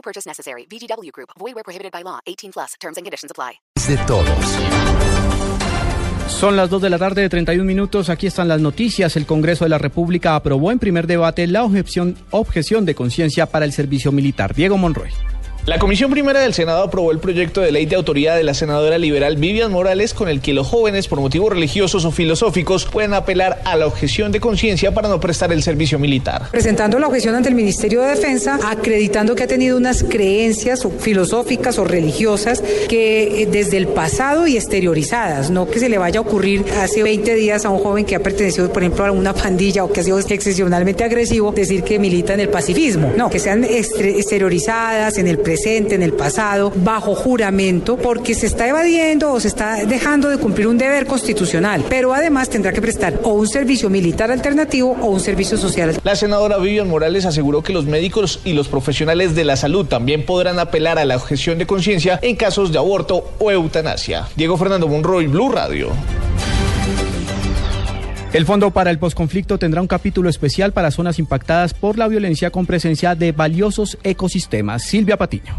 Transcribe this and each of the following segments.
No purchase necessary. VGW Group. Void where prohibited by law. 18 plus. Terms and conditions apply. de todos. Son las 2 de la tarde de 31 minutos. Aquí están las noticias. El Congreso de la República aprobó en primer debate la objeción, objeción de conciencia para el servicio militar. Diego Monroy. La Comisión Primera del Senado aprobó el proyecto de ley de autoridad de la senadora liberal Vivian Morales con el que los jóvenes por motivos religiosos o filosóficos pueden apelar a la objeción de conciencia para no prestar el servicio militar. Presentando la objeción ante el Ministerio de Defensa, acreditando que ha tenido unas creencias filosóficas o religiosas que eh, desde el pasado y exteriorizadas, no que se le vaya a ocurrir hace 20 días a un joven que ha pertenecido, por ejemplo, a una pandilla o que ha sido excepcionalmente agresivo, decir que milita en el pacifismo. No, que sean exteriorizadas en el presente, en el pasado, bajo juramento, porque se está evadiendo o se está dejando de cumplir un deber constitucional, pero además tendrá que prestar o un servicio militar alternativo o un servicio social La senadora Vivian Morales aseguró que los médicos y los profesionales de la salud también podrán apelar a la objeción de conciencia en casos de aborto o eutanasia. Diego Fernando Monroy, Blue Radio. El Fondo para el Postconflicto tendrá un capítulo especial para zonas impactadas por la violencia con presencia de valiosos ecosistemas. Silvia Patiño.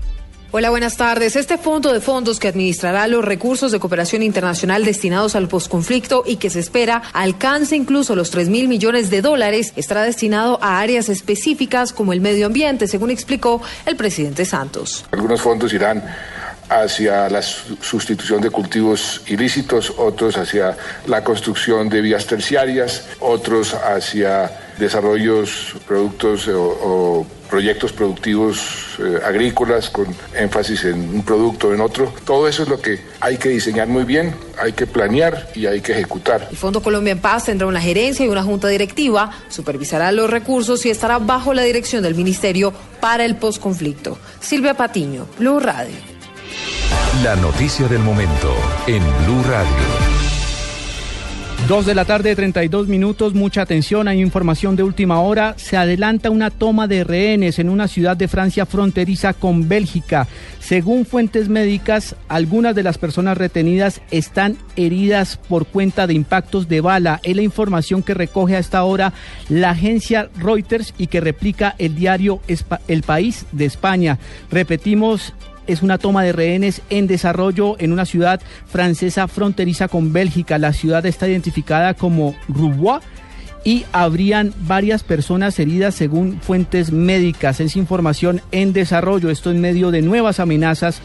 Hola, buenas tardes. Este fondo de fondos que administrará los recursos de cooperación internacional destinados al posconflicto y que se espera alcance incluso los 3 mil millones de dólares estará destinado a áreas específicas como el medio ambiente, según explicó el presidente Santos. Algunos fondos irán hacia la su- sustitución de cultivos ilícitos, otros hacia la construcción de vías terciarias, otros hacia desarrollos, productos eh, o, o proyectos productivos eh, agrícolas con énfasis en un producto o en otro. Todo eso es lo que hay que diseñar muy bien, hay que planear y hay que ejecutar. El Fondo Colombia en Paz tendrá una gerencia y una junta directiva, supervisará los recursos y estará bajo la dirección del Ministerio para el Postconflicto. Silvia Patiño, Blue Radio. La noticia del momento en Blue Radio. 2 de la tarde, 32 minutos. Mucha atención. Hay información de última hora. Se adelanta una toma de rehenes en una ciudad de Francia fronteriza con Bélgica. Según fuentes médicas, algunas de las personas retenidas están heridas por cuenta de impactos de bala. Es la información que recoge a esta hora la agencia Reuters y que replica el diario El País de España. Repetimos, es una toma de rehenes en desarrollo en una ciudad francesa fronteriza con Bélgica. La ciudad está identificada como Roubaix y habrían varias personas heridas según fuentes médicas. Es información en desarrollo. Esto en medio de nuevas amenazas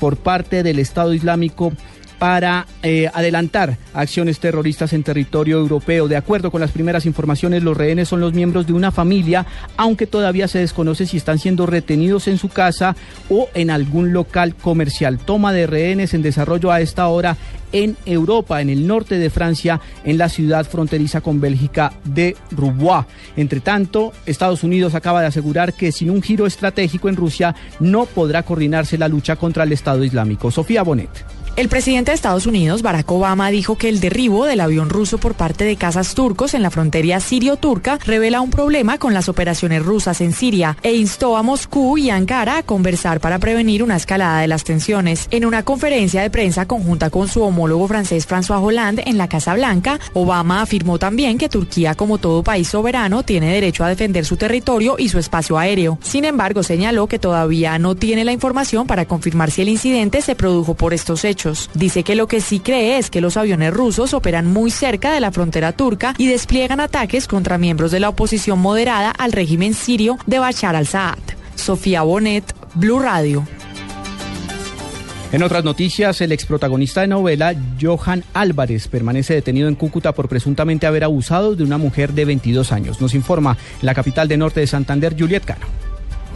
por parte del Estado Islámico para eh, adelantar acciones terroristas en territorio europeo. De acuerdo con las primeras informaciones, los rehenes son los miembros de una familia, aunque todavía se desconoce si están siendo retenidos en su casa o en algún local comercial. Toma de rehenes en desarrollo a esta hora en Europa, en el norte de Francia, en la ciudad fronteriza con Bélgica de Roubaix. Entre tanto, Estados Unidos acaba de asegurar que sin un giro estratégico en Rusia no podrá coordinarse la lucha contra el Estado Islámico. Sofía Bonet. El presidente de Estados Unidos, Barack Obama, dijo que el derribo del avión ruso por parte de cazas turcos en la frontera sirio-turca revela un problema con las operaciones rusas en Siria e instó a Moscú y Ankara a conversar para prevenir una escalada de las tensiones. En una conferencia de prensa conjunta con su homólogo francés François Hollande en la Casa Blanca, Obama afirmó también que Turquía, como todo país soberano, tiene derecho a defender su territorio y su espacio aéreo. Sin embargo, señaló que todavía no tiene la información para confirmar si el incidente se produjo por estos hechos. Dice que lo que sí cree es que los aviones rusos operan muy cerca de la frontera turca y despliegan ataques contra miembros de la oposición moderada al régimen sirio de Bashar al-Assad. Sofía Bonet, Blue Radio. En otras noticias, el exprotagonista de novela, Johan Álvarez, permanece detenido en Cúcuta por presuntamente haber abusado de una mujer de 22 años. Nos informa la capital de norte de Santander, Juliet Cano.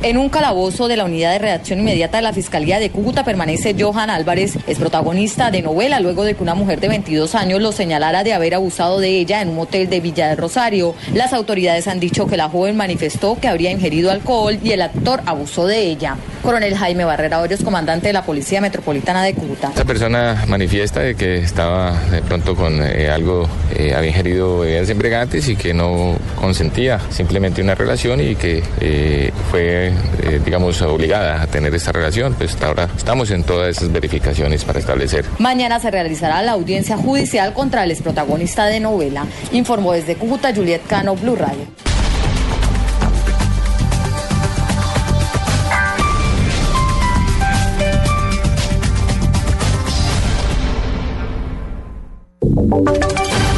En un calabozo de la unidad de redacción inmediata de la Fiscalía de Cúcuta permanece Johan Álvarez, es protagonista de novela luego de que una mujer de 22 años lo señalara de haber abusado de ella en un motel de Villa de Rosario. Las autoridades han dicho que la joven manifestó que habría ingerido alcohol y el actor abusó de ella. Coronel Jaime Barrera Hoyos, comandante de la Policía Metropolitana de Cúcuta. Esta persona manifiesta de que estaba de pronto con eh, algo, eh, había ingerido bebidas embriagantes y que no consentía simplemente una relación y que eh, fue, eh, digamos, obligada a tener esta relación. Pues hasta ahora estamos en todas esas verificaciones para establecer. Mañana se realizará la audiencia judicial contra el exprotagonista de novela. Informó desde Cúcuta Juliet Cano, Blue Radio.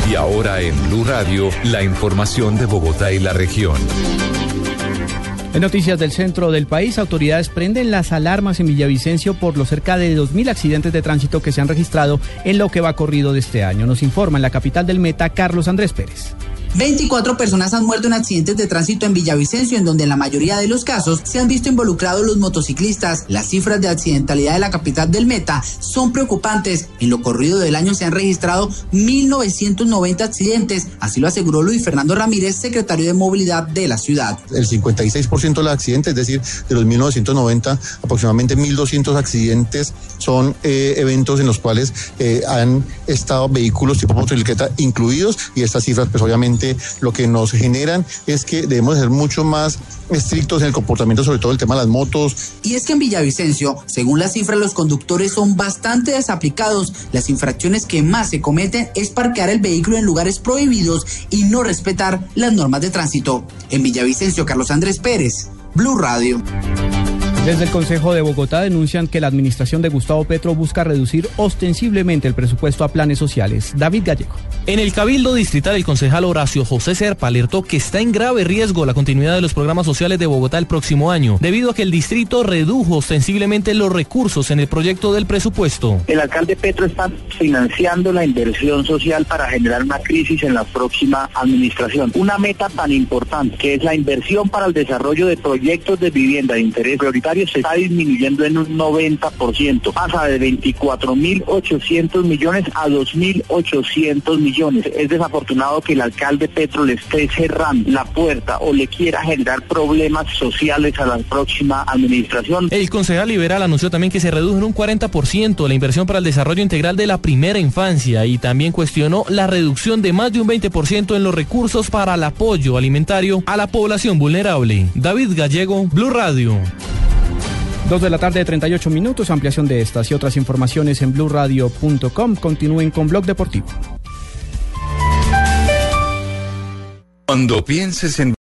Y ahora en Blue Radio, la información de Bogotá y la región. En noticias del centro del país, autoridades prenden las alarmas en Villavicencio por los cerca de 2.000 accidentes de tránsito que se han registrado en lo que va corrido de este año. Nos informa en la capital del Meta, Carlos Andrés Pérez. 24 personas han muerto en accidentes de tránsito en Villavicencio, en donde en la mayoría de los casos se han visto involucrados los motociclistas. Las cifras de accidentalidad de la capital del Meta son preocupantes. En lo corrido del año se han registrado 1.990 accidentes, así lo aseguró Luis Fernando Ramírez, secretario de Movilidad de la ciudad. El 56% de los accidentes, es decir, de los 1.990, aproximadamente 1.200 accidentes son eh, eventos en los cuales eh, han estado vehículos tipo motocicleta incluidos y estas cifras pues obviamente lo que nos generan es que debemos ser mucho más estrictos en el comportamiento, sobre todo el tema de las motos. Y es que en Villavicencio, según las cifras, los conductores son bastante desaplicados. Las infracciones que más se cometen es parquear el vehículo en lugares prohibidos y no respetar las normas de tránsito. En Villavicencio, Carlos Andrés Pérez, Blue Radio. Desde el Consejo de Bogotá denuncian que la administración de Gustavo Petro busca reducir ostensiblemente el presupuesto a planes sociales. David Gallego. En el Cabildo Distrital, el concejal Horacio José Serpa alertó que está en grave riesgo la continuidad de los programas sociales de Bogotá el próximo año, debido a que el distrito redujo ostensiblemente los recursos en el proyecto del presupuesto. El alcalde Petro está financiando la inversión social para generar una crisis en la próxima administración. Una meta tan importante que es la inversión para el desarrollo de proyectos de vivienda de interés prioritario se está disminuyendo en un 90%. Pasa de 24.800 millones a 2.800 millones. Es desafortunado que el alcalde Petro le esté cerrando la puerta o le quiera generar problemas sociales a la próxima administración. El concejal liberal anunció también que se redujo en un 40% la inversión para el desarrollo integral de la primera infancia y también cuestionó la reducción de más de un 20% en los recursos para el apoyo alimentario a la población vulnerable. David Gallego, Blue Radio. Dos de la tarde, 38 minutos. Ampliación de estas y otras informaciones en blurradio.com. Continúen con Blog Deportivo. Cuando pienses en